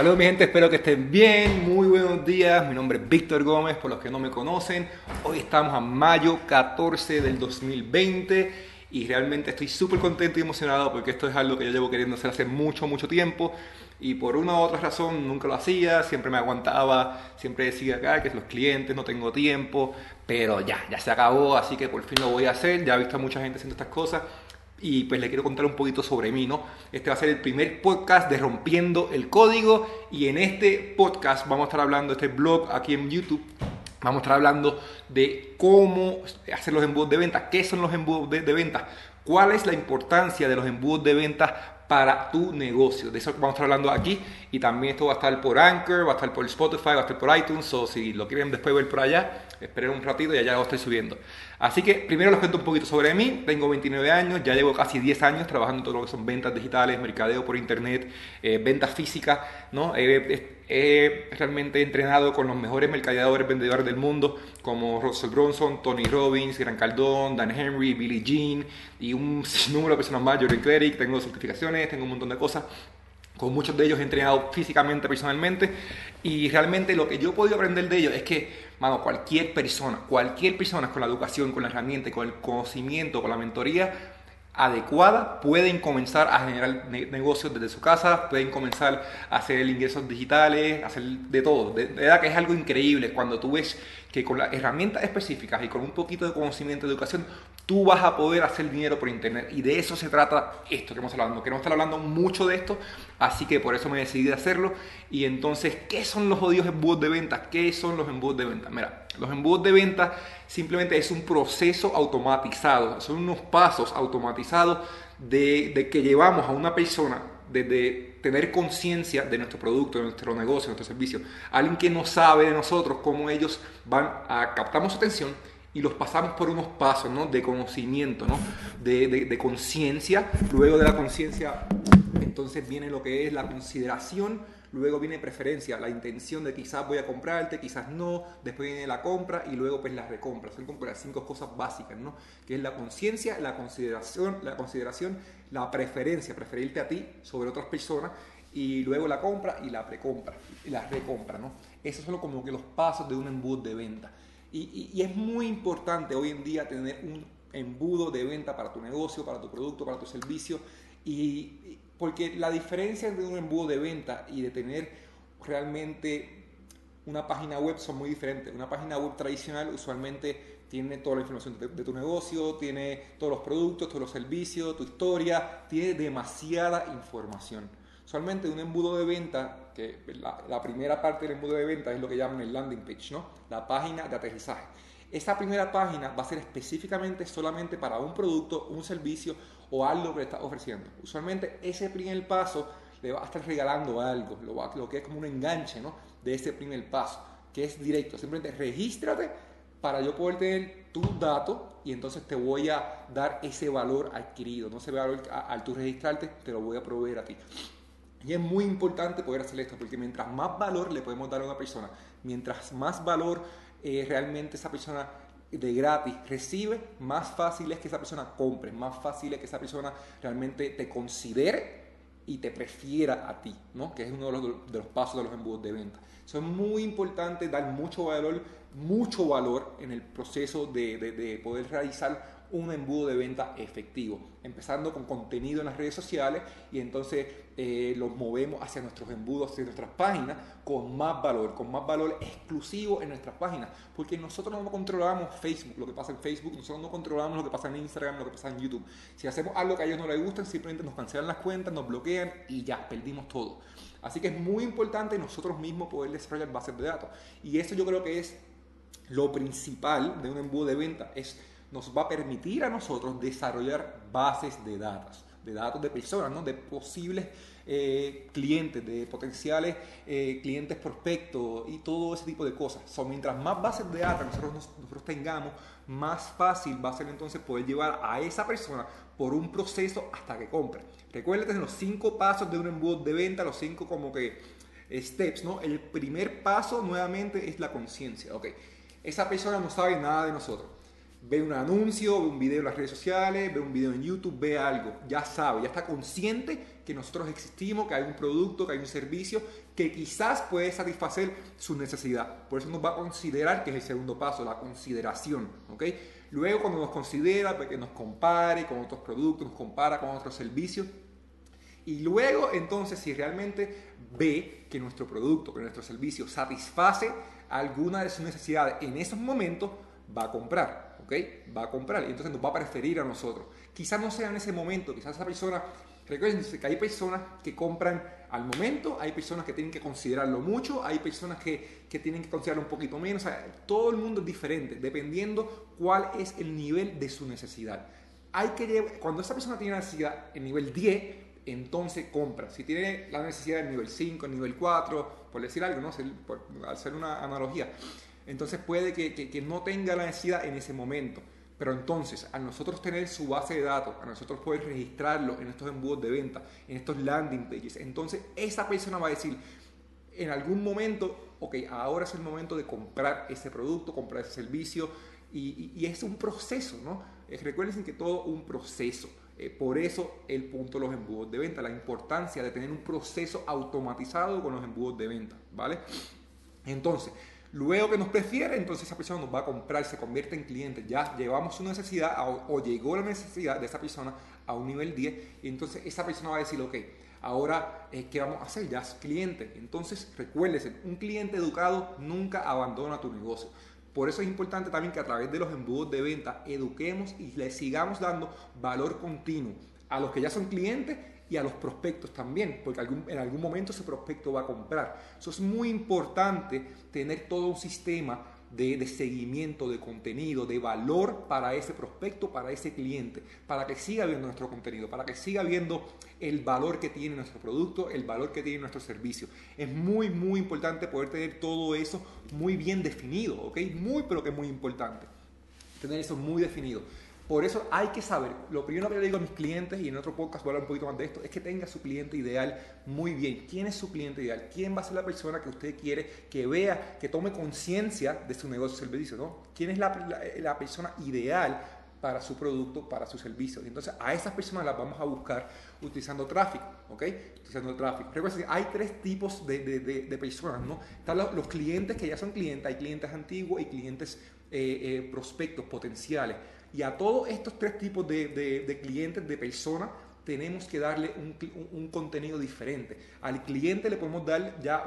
Saludos mi gente, espero que estén bien, muy buenos días, mi nombre es Víctor Gómez, por los que no me conocen, hoy estamos a mayo 14 del 2020 y realmente estoy súper contento y emocionado porque esto es algo que yo llevo queriendo hacer hace mucho, mucho tiempo y por una u otra razón nunca lo hacía, siempre me aguantaba, siempre decía acá que los clientes no tengo tiempo, pero ya, ya se acabó, así que por fin lo voy a hacer, ya he visto a mucha gente haciendo estas cosas y pues le quiero contar un poquito sobre mí, ¿no? Este va a ser el primer podcast de Rompiendo el Código y en este podcast vamos a estar hablando, este blog aquí en YouTube, vamos a estar hablando de cómo hacer los embudos de venta, qué son los embudos de, de venta, cuál es la importancia de los embudos de venta para tu negocio. De eso vamos a estar hablando aquí. Y también esto va a estar por Anchor, va a estar por Spotify, va a estar por iTunes. O si lo quieren después ver por allá, esperen un ratito y allá lo estoy subiendo. Así que primero les cuento un poquito sobre mí. Tengo 29 años, ya llevo casi 10 años trabajando en todo lo que son ventas digitales, mercadeo por internet, eh, ventas físicas. ¿no? he realmente entrenado con los mejores mercadeadores, vendedores del mundo, como Russell Bronson, Tony Robbins, Gran Caldón, Dan Henry, Billy Jean y un número de personas más, Jordan Cleric, tengo certificaciones, tengo un montón de cosas. Con muchos de ellos he entrenado físicamente, personalmente, y realmente lo que yo he podido aprender de ellos es que, mano, cualquier persona, cualquier persona con la educación, con la herramienta, con el conocimiento, con la mentoría, adecuada, pueden comenzar a generar negocios desde su casa, pueden comenzar a hacer ingresos digitales, hacer de todo. De, verdad que es algo increíble cuando tú ves que con las herramientas específicas y con un poquito de conocimiento de educación, tú vas a poder hacer dinero por internet. Y de eso se trata esto que hemos hablando. Queremos estar hablando mucho de esto, así que por eso me decidí a hacerlo. Y entonces, ¿qué son los jodidos embudos de venta? ¿Qué son los embudos de venta? Mira, los embudos de venta simplemente es un proceso automatizado, son unos pasos automatizados de, que llevamos a una persona desde tener conciencia de nuestro producto, de nuestro negocio, de nuestro servicio, alguien que no sabe de nosotros cómo ellos van a captamos su atención y los pasamos por unos pasos ¿no? de conocimiento, ¿no? de, de conciencia, luego de la conciencia entonces viene lo que es la consideración luego viene preferencia, la intención de quizás voy a comprarte, quizás no, después viene la compra y luego pues la recompra. Son como las cinco cosas básicas, ¿no? Que es la conciencia, la consideración, la consideración, la preferencia, preferirte a ti sobre otras personas y luego la compra y la precompra y la recompra, ¿no? Esos son como que los pasos de un embudo de venta. Y, y es muy importante hoy en día tener un embudo de venta para tu negocio, para tu producto, para tu servicio y porque la diferencia entre un embudo de venta y de tener realmente una página web son muy diferentes. Una página web tradicional usualmente tiene toda la información de, tu negocio, tiene todos los productos, todos los servicios, tu historia, tiene demasiada información. Usualmente un embudo de venta, que la, primera parte del embudo de venta es lo que llaman el landing page, ¿no? La página de aterrizaje. Esa primera página va a ser específicamente solamente para un producto, un servicio o algo que estás ofreciendo. Usualmente ese primer paso le va a estar regalando algo, lo, lo que es como un enganche ¿no? de ese primer paso, que es directo. Simplemente regístrate para yo poder tener tu dato y entonces te voy a dar ese valor adquirido. No se ve al, al tú registrarte, te lo voy a proveer a ti. Y es muy importante poder hacer esto, porque mientras más valor le podemos dar a una persona, mientras más valor eh, realmente esa persona de gratis recibe, más fácil es que esa persona compre, más fácil es que esa persona realmente te considere y te prefiera a ti, ¿no? que es uno de los, de los pasos de los embudos de venta. Eso es muy importante, dar mucho valor, mucho valor en el proceso de, de, de poder realizar un embudo de venta efectivo, empezando con contenido en las redes sociales y entonces eh, los movemos hacia nuestros embudos, hacia nuestras páginas con más valor, con más valor exclusivo en nuestras páginas, porque nosotros no controlamos Facebook, lo que pasa en Facebook, nosotros no controlamos lo que pasa en Instagram, lo que pasa en YouTube. Si hacemos algo que a ellos no les gusta, simplemente nos cancelan las cuentas, nos bloquean y ya, perdimos todo. Así que es muy importante nosotros mismos poder desarrollar bases de datos. Y eso yo creo que es lo principal de un embudo de venta, es nos va a permitir a nosotros desarrollar bases de datos, de datos de personas, ¿no? de posibles eh, clientes, de potenciales eh, clientes prospectos y todo ese tipo de cosas. So, mientras más bases de datos nosotros, nosotros tengamos, más fácil va a ser entonces poder llevar a esa persona por un proceso hasta que compre. Recuerden los cinco pasos de un embudo de venta, los cinco como que steps, ¿no? El primer paso nuevamente es la conciencia, ok. Esa persona no sabe nada de nosotros ve un anuncio, ve un video en las redes sociales, ve un video en YouTube, ve algo, ya sabe, ya está consciente que nosotros existimos, que hay un producto, que hay un servicio que quizás puede satisfacer su necesidad. Por eso nos va a considerar que es el segundo paso, la consideración, ¿ok? Luego cuando nos considera, pues, que nos compare con otros productos, nos compara con otros servicios, y luego, entonces, si realmente ve que nuestro producto, que nuestro servicio satisface alguna de sus necesidades en esos momentos, va a comprar, ¿ok? Va a comprar y entonces nos va a preferir a nosotros. Quizás no sea en ese momento, quizás esa persona, recuerden que hay personas que compran al momento, hay personas que tienen que considerarlo mucho, hay personas que, que tienen que considerarlo un poquito menos, o sea, todo el mundo es diferente, dependiendo cuál es el nivel de su necesidad. Hay que cuando esa persona tiene necesidad en nivel 10, entonces compra. Si tiene la necesidad del nivel 5, nivel 4, por decir algo, ¿no? Por, hacer una analogía, entonces puede que, que, no tenga la necesidad en ese momento. Pero entonces, a nosotros tener su base de datos, a nosotros poder registrarlo en estos embudos de venta, en estos landing pages, entonces esa persona va a decir, en algún momento, ok, ahora es el momento de comprar ese producto, comprar ese servicio, y, es un proceso, ¿no? Eh, recuerden que todo un proceso. Eh, por eso el punto de los embudos de venta, la importancia de tener un proceso automatizado con los embudos de venta, ¿vale? Entonces, luego que nos prefiere, entonces esa persona nos va a comprar, se convierte en cliente, ya llevamos su necesidad o, llegó la necesidad de esa persona a un nivel 10 y entonces esa persona va a decir, ok, ahora eh, ¿qué vamos a hacer? Ya es cliente. Entonces, recuérdese, un cliente educado nunca abandona tu negocio. Por eso es importante también que a través de los embudos de venta eduquemos y le sigamos dando valor continuo a los que ya son clientes y a los prospectos también, porque en algún momento ese prospecto va a comprar. Eso es muy importante tener todo un sistema de, seguimiento, de contenido, de valor para ese prospecto, para ese cliente, para que siga viendo nuestro contenido, para que siga viendo el valor que tiene nuestro producto, el valor que tiene nuestro servicio. Es muy, muy importante poder tener todo eso muy bien definido, ¿ok? Muy, pero que muy importante. Tener eso muy definido. Por eso hay que saber, lo primero que le digo a mis clientes, y en otro podcast voy a hablar un poquito más de esto, es que tenga su cliente ideal muy bien. ¿Quién es su cliente ideal? ¿Quién va a ser la persona que usted quiere que vea, que tome conciencia de su negocio o servicio? ¿no? ¿Quién es la, persona ideal para su producto, para su servicio. entonces a esas personas las vamos a buscar utilizando tráfico, ¿ok? Utilizando tráfico. Recuerden, hay tres tipos de, personas, ¿no? Están los, clientes que ya son clientes, hay clientes antiguos y clientes eh, eh, prospectos potenciales. Y a todos estos tres tipos de, clientes, de personas, tenemos que darle un, contenido diferente. Al cliente le podemos dar ya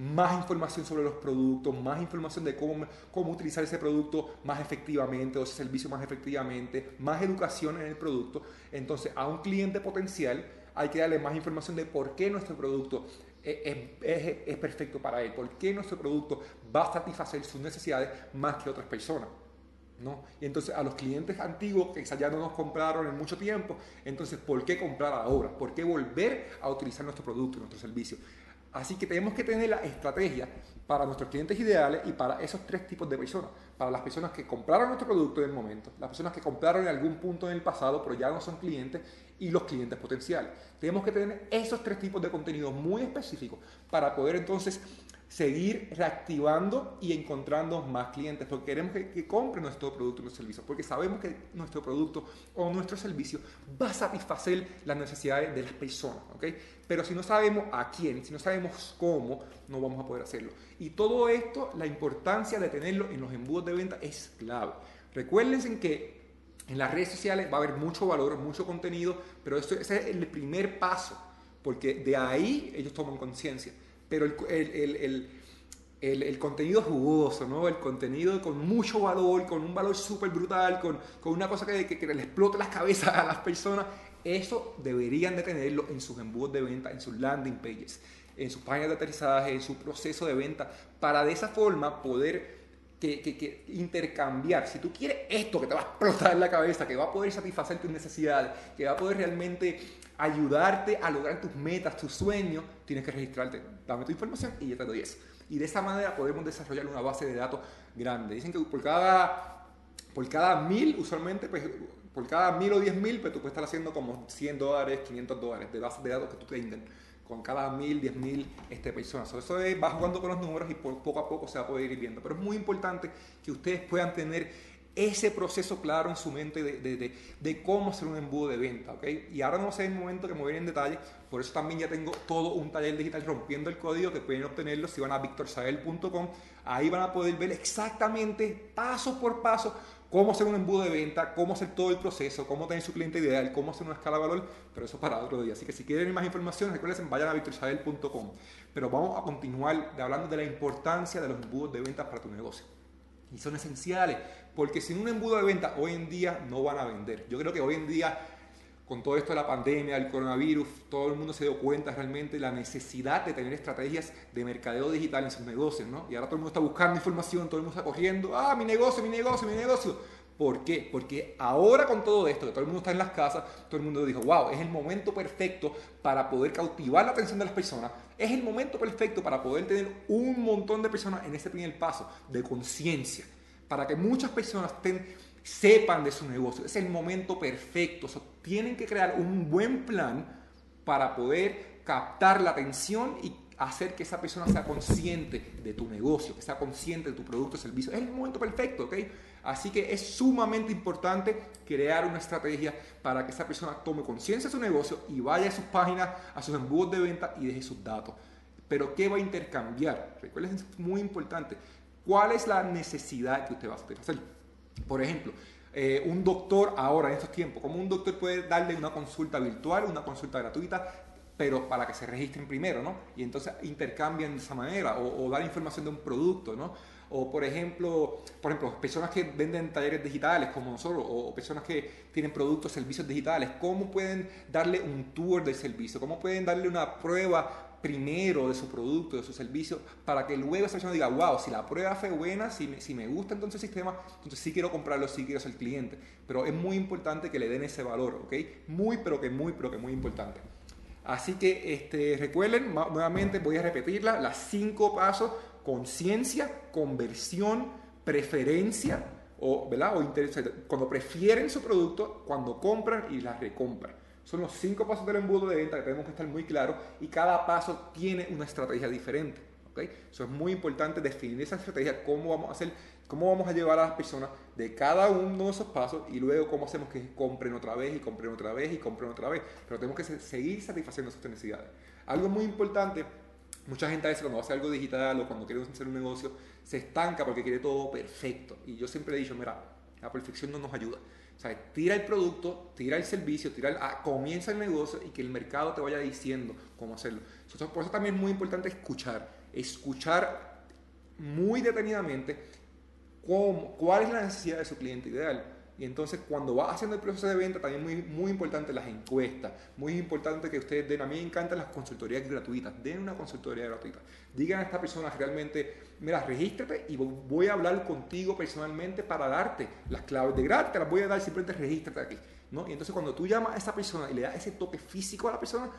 más información sobre los productos, más información de cómo, cómo utilizar ese producto más efectivamente o ese servicio más efectivamente, más educación en el producto. Entonces, a un cliente potencial hay que darle más información de por qué nuestro producto es perfecto para él, por qué nuestro producto va a satisfacer sus necesidades más que otras personas. ¿no? Y entonces a los clientes antiguos que ya no nos compraron en mucho tiempo, entonces ¿por qué comprar ahora? ¿Por qué volver a utilizar nuestro producto, nuestro servicio? Así que tenemos que tener la estrategia para nuestros clientes ideales y para esos tres tipos de personas. Para las personas que compraron nuestro producto en el momento, las personas que compraron en algún punto en el pasado pero ya no son clientes y los clientes potenciales. Tenemos que tener esos tres tipos de contenido muy específicos para poder entonces seguir reactivando y encontrando más clientes, porque queremos que, compren nuestro producto o nuestro servicio, porque sabemos que nuestro producto o nuestro servicio va a satisfacer las necesidades de las personas, ¿ok? Pero si no sabemos a quién, si no sabemos cómo, no vamos a poder hacerlo. Y todo esto, la importancia de tenerlo en los embudos de venta es clave. Recuérdense que en las redes sociales va a haber mucho valor, mucho contenido, pero esto, ese es el primer paso, porque de ahí ellos toman conciencia pero el, el, contenido jugoso, ¿no? El contenido con mucho valor, con un valor súper brutal, con, una cosa que, que, le explote las cabezas a las personas, eso deberían de tenerlo en sus embudos de venta, en sus landing pages, en sus páginas de aterrizaje, en su proceso de venta, para de esa forma poder que, intercambiar. Si tú quieres esto que te va a explotar la cabeza, que va a poder satisfacer tus necesidades, que va a poder realmente ayudarte a lograr tus metas, tus sueños, tienes que registrarte. Dame tu información y yo te doy eso. Y de esa manera podemos desarrollar una base de datos grande. Dicen que por cada, por cada mil, usualmente, pues, por cada mil o diez mil, pues tú puedes estar haciendo como 100 dólares, 500 dólares de base de datos que tú tengas con cada mil, diez mil este, personas. Eso va jugando con los números y poco a poco se va a poder ir viendo. Pero es muy importante que ustedes puedan tener ese proceso claro en su mente de, de, de, cómo hacer un embudo de venta, ¿ok? Y ahora no sé el momento que me voy en detalle, por eso también ya tengo todo un taller digital rompiendo el código que pueden obtenerlo si van a victorsael.com, ahí van a poder ver exactamente paso por paso cómo hacer un embudo de venta, cómo hacer todo el proceso, cómo tener su cliente ideal, cómo hacer una escala de valor, pero eso para otro día. Así que si quieren más información, recuerden, vayan a victorsabel.com. Pero vamos a continuar hablando de la importancia de los embudos de venta para tu negocio. Y son esenciales, porque sin un embudo de venta hoy en día no van a vender. Yo creo que hoy en día con todo esto de la pandemia, el coronavirus, todo el mundo se dio cuenta realmente de la necesidad de tener estrategias de mercadeo digital en sus negocios, ¿no? Y ahora todo el mundo está buscando información, todo el mundo está corriendo, ah, mi negocio, mi negocio, mi negocio. ¿Por qué? Porque ahora con todo esto, que todo el mundo está en las casas, todo el mundo dijo, wow, es el momento perfecto para poder cautivar la atención de las personas, es el momento perfecto para poder tener un montón de personas en ese primer paso de conciencia, para que muchas personas sepan de su negocio. Es el momento perfecto. tienen que crear un buen plan para poder captar la atención y hacer que esa persona sea consciente de tu negocio, que sea consciente de tu producto o servicio. Es el momento perfecto, ¿ok? Así que es sumamente importante crear una estrategia para que esa persona tome conciencia de su negocio y vaya a sus páginas, a sus embudos de venta y deje sus datos. Pero ¿qué va a intercambiar? Recuerden, es muy importante. ¿Cuál es la necesidad que usted va a hacer? Por ejemplo, eh, un doctor ahora en estos tiempos, como un doctor puede darle una consulta virtual, una consulta gratuita, pero para que se registren primero, ¿no? Y entonces intercambian de esa manera, o, dar información de un producto, ¿no? O por ejemplo, por ejemplo, personas que venden talleres digitales como nosotros, o personas que tienen productos, servicios digitales, ¿cómo pueden darle un tour del servicio? ¿Cómo pueden darle una prueba primero de su producto, de su servicio, para que luego esa persona diga, wow, si la prueba fue buena, si me, si me gusta entonces el sistema, entonces sí quiero comprarlo, sí quiero ser cliente. Pero es muy importante que le den ese valor, ¿ok? Muy, pero que muy, pero que muy importante. Así que este, recuerden, nuevamente voy a repetirla, las cinco pasos, conciencia, conversión, preferencia, o, o interés, cuando prefieren su producto, cuando compran y la recompran. Son los cinco pasos del embudo de venta que tenemos que estar muy claros y cada paso tiene una estrategia diferente. ¿okay? Eso es muy importante definir esa estrategia, cómo vamos a hacer, cómo vamos a llevar a las personas de cada uno de esos pasos y luego cómo hacemos que compren otra vez y compren otra vez y compren otra vez. Pero tenemos que seguir satisfaciendo sus necesidades. Algo muy importante Mucha gente a veces cuando hace algo digital o cuando quiere hacer un negocio se estanca porque quiere todo perfecto. Y yo siempre he dicho, mira, la perfección no nos ayuda. O sea, tira el producto, tira el servicio, tira ah, comienza el negocio y que el mercado te vaya diciendo cómo hacerlo. por eso también es muy importante escuchar, escuchar muy detenidamente cómo, cuál es la necesidad de su cliente ideal y entonces cuando va haciendo el proceso de venta, también muy, muy importante las encuestas, muy importante que ustedes den, a mí me encantan las consultorías gratuitas, den una consultoría gratuita. Digan a esta persona realmente, mira, regístrate y voy a hablar contigo personalmente para darte las claves de gratis, te las voy a dar, simplemente regístrate aquí. ¿no? Y entonces cuando tú llamas a esa persona y le das ese toque físico a la persona,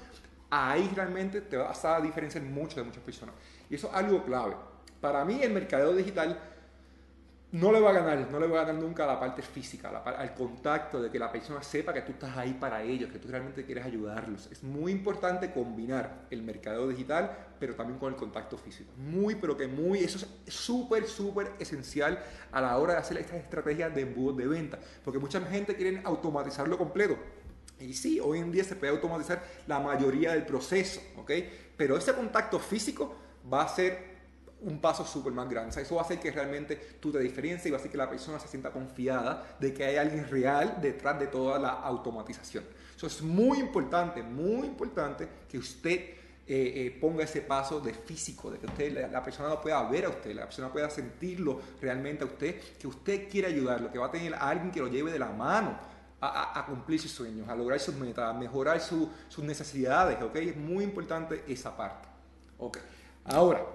ahí realmente te vas a diferenciar mucho de muchas personas. Y eso es algo clave. Para mí el mercadeo digital no le va a ganar, no le va a ganar nunca la parte física, al contacto, de que la persona sepa que tú estás ahí para ellos, que tú realmente quieres ayudarlos. Es muy importante combinar el mercado digital, pero también con el contacto físico. Muy, pero que muy, eso es súper, súper esencial a la hora de hacer estas estrategias de embudo de venta, porque mucha gente quiere automatizarlo completo. Y sí, hoy en día se puede automatizar la mayoría del proceso, ¿ok? Pero ese contacto físico va a ser un paso súper más grande. Eso va a hacer que realmente tú te diferencies y va a hacer que la persona se sienta confiada de que hay alguien real detrás de toda la automatización. Eso es muy importante, muy importante que usted eh, eh, ponga ese paso de físico, de que usted, la, persona lo pueda ver a usted, la persona pueda sentirlo realmente a usted, que usted quiere ayudarlo, que va a tener a alguien que lo lleve de la mano. A, cumplir sus sueños, a lograr sus metas, a mejorar sus necesidades, ¿ok? Es muy importante esa parte, ¿ok? Ahora,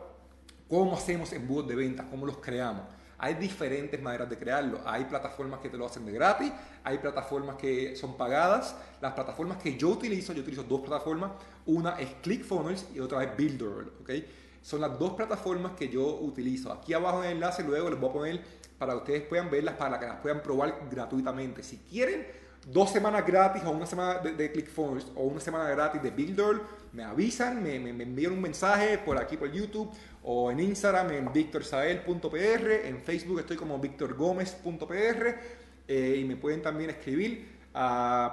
¿Cómo hacemos embudos de ventas? ¿Cómo los creamos? Hay diferentes maneras de crearlo. Hay plataformas que te lo hacen de gratis, hay plataformas que son pagadas. Las plataformas que yo utilizo, yo utilizo dos plataformas. Una es ClickFunnels y otra es Builder. ¿okay? Son las dos plataformas que yo utilizo. Aquí abajo en el enlace luego les voy a poner para que ustedes puedan verlas, para que las puedan probar gratuitamente. Si quieren dos semanas gratis o una semana de, de ClickFunnels o una semana gratis de Builder, me avisan, me, me, envían un mensaje por aquí por YouTube o en Instagram en victorsael.pr, en Facebook estoy como victorgomez.pr eh, y me pueden también escribir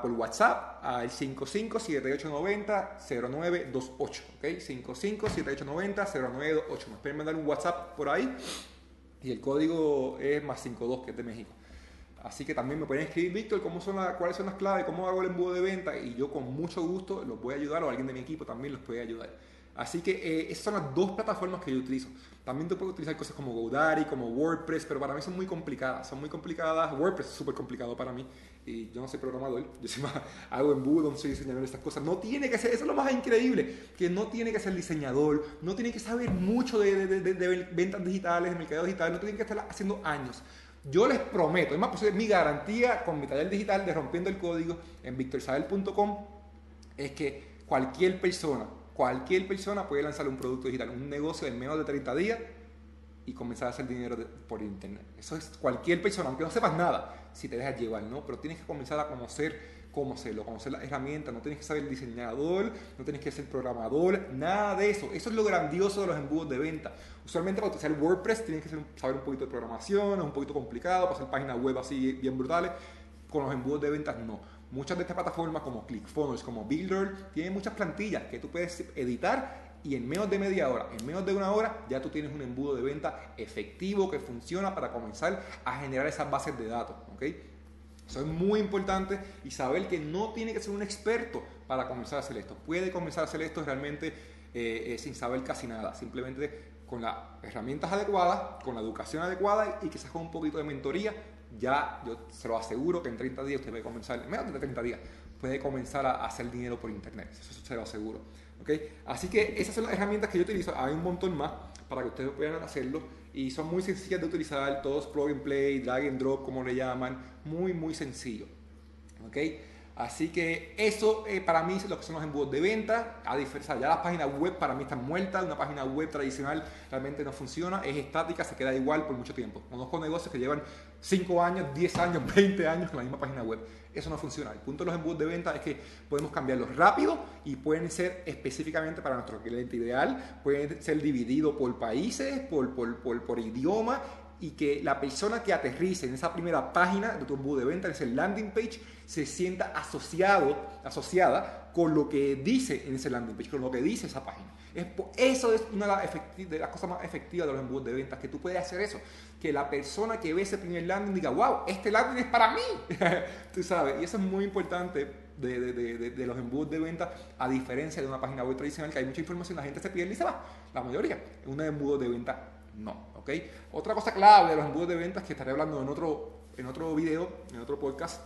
por WhatsApp al 557890-0928. ¿Ok? 557890-0928. Me pueden mandar un WhatsApp por ahí y el código es más 52 que es de México. Así que también me pueden escribir, Víctor, ¿cómo son cuáles son las claves, cómo hago el embudo de venta y yo con mucho gusto los voy a ayudar o alguien de mi equipo también los puede ayudar. Así que eh, esas son las dos plataformas que yo utilizo. También te puedo utilizar cosas como GoDaddy, como WordPress, pero para mí son muy complicadas. Son muy complicadas. WordPress es súper complicado para mí. Y yo no soy programador, yo soy más, hago embudo, no soy diseñador de estas cosas. No tiene que ser, eso es lo más increíble, que no tiene que ser diseñador, no tiene que saber mucho de, de, de, ventas digitales, de mercado digital, no tiene que estar haciendo años. Yo les prometo, es más, pues, mi garantía con mi taller digital de Rompiendo el Código en victorsabel.com es que cualquier persona Cualquier persona puede lanzar un producto digital, un negocio en menos de 30 días y comenzar a hacer dinero por internet. Eso es cualquier persona, aunque no sepas nada, si te dejas llevar, ¿no? Pero tienes que comenzar a conocer cómo hacerlo, conocer las herramientas, no tienes que ser diseñador, no tienes que ser programador, nada de eso. Eso es lo grandioso de los embudos de venta. Usualmente para utilizar WordPress tienes que saber un poquito de programación, es un poquito complicado, para hacer páginas web así bien brutales. Con los embudos de ventas no. Muchas de estas plataformas como ClickFunnels, como Builder, tienen muchas plantillas que tú puedes editar y en menos de media hora, en menos de una hora, ya tú tienes un embudo de venta efectivo que funciona para comenzar a generar esas bases de datos. Eso es muy importante y saber que no tiene que ser un experto para comenzar a hacer esto. Puede comenzar a hacer esto realmente eh, eh, sin saber casi nada, simplemente con las herramientas adecuadas, con la educación adecuada y quizás con un poquito de mentoría ya yo se lo aseguro que en 30 días usted puede comenzar, en menos de 30 días, puede comenzar a hacer dinero por internet. Eso se lo aseguro. ¿okay? Así que esas son las herramientas que yo utilizo. Hay un montón más para que ustedes puedan hacerlo y son muy sencillas de utilizar, todos plug and play, drag and drop, como le llaman, muy, muy sencillo. ¿okay? Así que eso eh, para mí es lo que son los embudos de venta. A diferencia, ya las páginas web para mí están muertas. Una página web tradicional realmente no funciona, es estática, se queda igual por mucho tiempo. Conozco negocios que llevan 5 años, 10 años, 20 años con la misma página web. Eso no funciona. El punto de los embudos de venta es que podemos cambiarlos rápido y pueden ser específicamente para nuestro cliente ideal. Pueden ser divididos por países, por, por, por, por idioma y que la persona que aterrice en esa primera página de tu embudo de venta, en ese landing page, se sienta asociado, asociada con lo que dice en ese landing page, con lo que dice esa página. eso es una de las, cosas más efectivas de los embudos de ventas, que tú puedes hacer eso, que la persona que ve ese primer landing diga, wow, este landing es para mí, tú sabes, y eso es muy importante de, de, de, los embudos de venta, a diferencia de una página web tradicional que hay mucha información, la gente se pierde y se va, la mayoría, un embudo de venta no, ¿ok? Otra cosa clave de los embudos de ventas que estaré hablando en otro, en otro video, en otro podcast,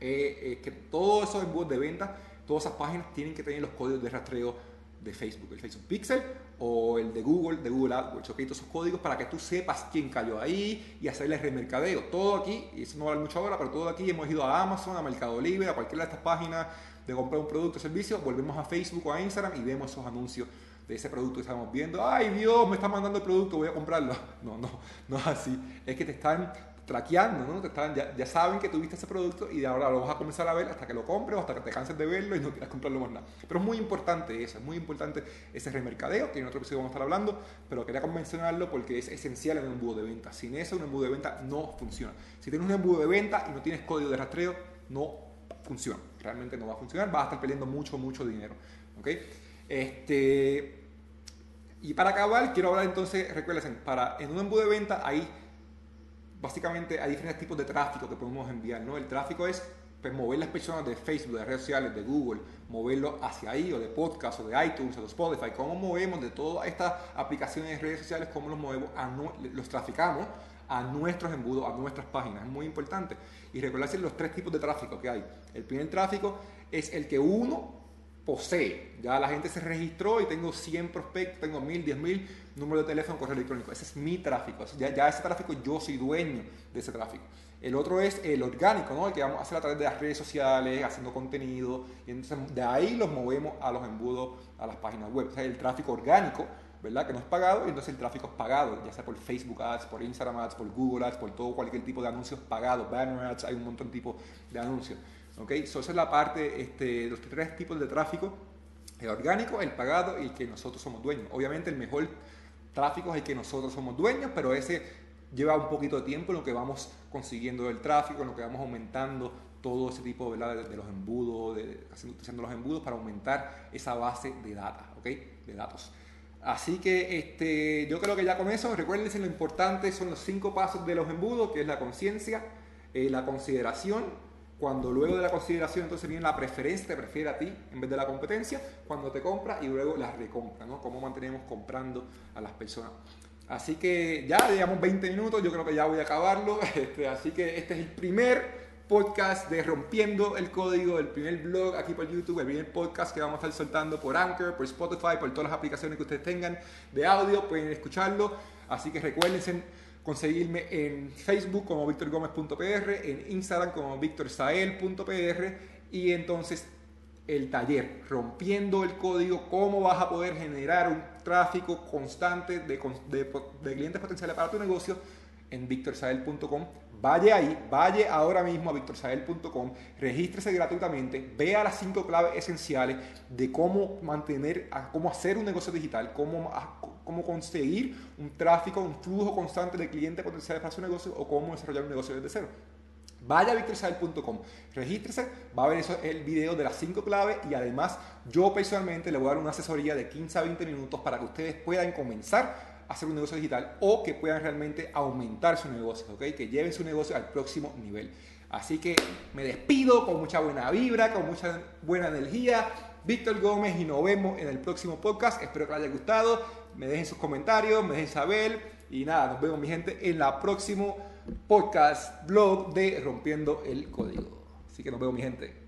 eh, que todos esos embudos de ventas, todas esas páginas tienen que tener los códigos de rastreo de Facebook, el Facebook Pixel o el de Google, de Google AdWords, ¿ok? Todos esos códigos para que tú sepas quién cayó ahí y hacerle remercadeo. Todo aquí, y eso no vale mucho ahora, pero todo aquí hemos ido a Amazon, a Mercado Libre, a cualquiera de estas páginas de comprar un producto o servicio, volvemos a Facebook o a Instagram y vemos esos anuncios de ese producto que estamos viendo, ay Dios, me está mandando el producto, voy a comprarlo. No, no, no es así. Es que te están traqueando, ¿no? Te están, ya, ya, saben que tuviste ese producto y ahora lo vas a comenzar a ver hasta que lo compres o hasta que te canses de verlo y no quieras comprarlo más nada. Pero es muy importante eso, es muy importante ese remercadeo, que en otro episodio vamos a estar hablando, pero quería mencionarlo porque es esencial en un embudo de venta. Sin eso, un embudo de venta no funciona. Si tienes un embudo de venta y no tienes código de rastreo, no funciona. Realmente no va a funcionar, vas a estar perdiendo mucho, mucho dinero. ¿ok? Este, y para acabar, quiero hablar entonces, recuerden, para, en un embudo de venta hay básicamente hay diferentes tipos de tráfico que podemos enviar. ¿no? El tráfico es pues, mover las personas de Facebook, de redes sociales, de Google, moverlo hacia ahí, o de podcast, o de iTunes, o de Spotify. ¿Cómo movemos de todas estas aplicaciones de redes sociales? ¿Cómo los movemos? A los traficamos a nuestros embudos, a nuestras páginas. Es muy importante. Y recordarse los tres tipos de tráfico que hay. El primer tráfico es el que uno posee. Ya la gente se registró y tengo 100 prospectos, tengo 1000, 10.000 números de teléfono, correo electrónico. Ese es mi tráfico. Ya, ya, ese tráfico yo soy dueño de ese tráfico. El otro es el orgánico, ¿no? el que vamos a hacer a través de las redes sociales, haciendo contenido. Y entonces de ahí los movemos a los embudos, a las páginas web. O sea, el tráfico orgánico, ¿verdad? Que no es pagado y entonces el tráfico es pagado, ya sea por Facebook Ads, por Instagram Ads, por Google Ads, por todo cualquier tipo de anuncios pagados, banner ads, hay un montón de tipos de anuncios. ¿Ok? So, esa es la parte, este, los tres tipos de tráfico El orgánico, el pagado y el que nosotros somos dueños. Obviamente el mejor tráfico es el que nosotros somos dueños, pero ese lleva un poquito de tiempo en lo que vamos consiguiendo el tráfico, en lo que vamos aumentando todo ese tipo De, de, los embudos, de, los embudos para aumentar esa base de data, ¿ok? De datos. Así que este, yo creo que ya con eso, recuerden lo importante son los cinco pasos de los embudos, que es la conciencia, eh, la consideración, cuando luego de la consideración entonces viene la preferencia, te prefiere a ti en vez de la competencia, cuando te compra y luego la recompra, ¿no? Cómo mantenemos comprando a las personas. Así que ya llevamos 20 minutos, yo creo que ya voy a acabarlo. Este, así que este es el primer podcast de Rompiendo el Código, el primer blog aquí por YouTube, el primer podcast que vamos a estar soltando por Anchor, por Spotify, por todas las aplicaciones que ustedes tengan de audio, pueden escucharlo. Así que recuerden conseguirme en Facebook como victorgomez.pr, en Instagram como victorsael.pr y entonces el taller, rompiendo el código, cómo vas a poder generar un tráfico constante de, clientes potenciales para tu negocio en victorsael.com Vaya ahí, vaya ahora mismo a victorsael.com, regístrese gratuitamente, vea las cinco claves esenciales de cómo mantener, cómo hacer un negocio digital, cómo, cómo conseguir un tráfico, un flujo constante de clientes potenciales para su negocio o cómo desarrollar un negocio desde cero. Vaya a victorsael.com, regístrese, va a ver eso, el video de las cinco claves y además yo personalmente le voy a dar una asesoría de 15 a 20 minutos para que ustedes puedan comenzar hacer un negocio digital o que puedan realmente aumentar su negocio, ¿ok? Que lleven su negocio al próximo nivel. Así que me despido con mucha buena vibra, con mucha buena energía. Víctor Gómez y nos vemos en el próximo podcast. Espero que les haya gustado. Me dejen sus comentarios, me dejen saber. Y nada, nos vemos mi gente en la próximo podcast, blog de Rompiendo el Código. Así que nos vemos mi gente.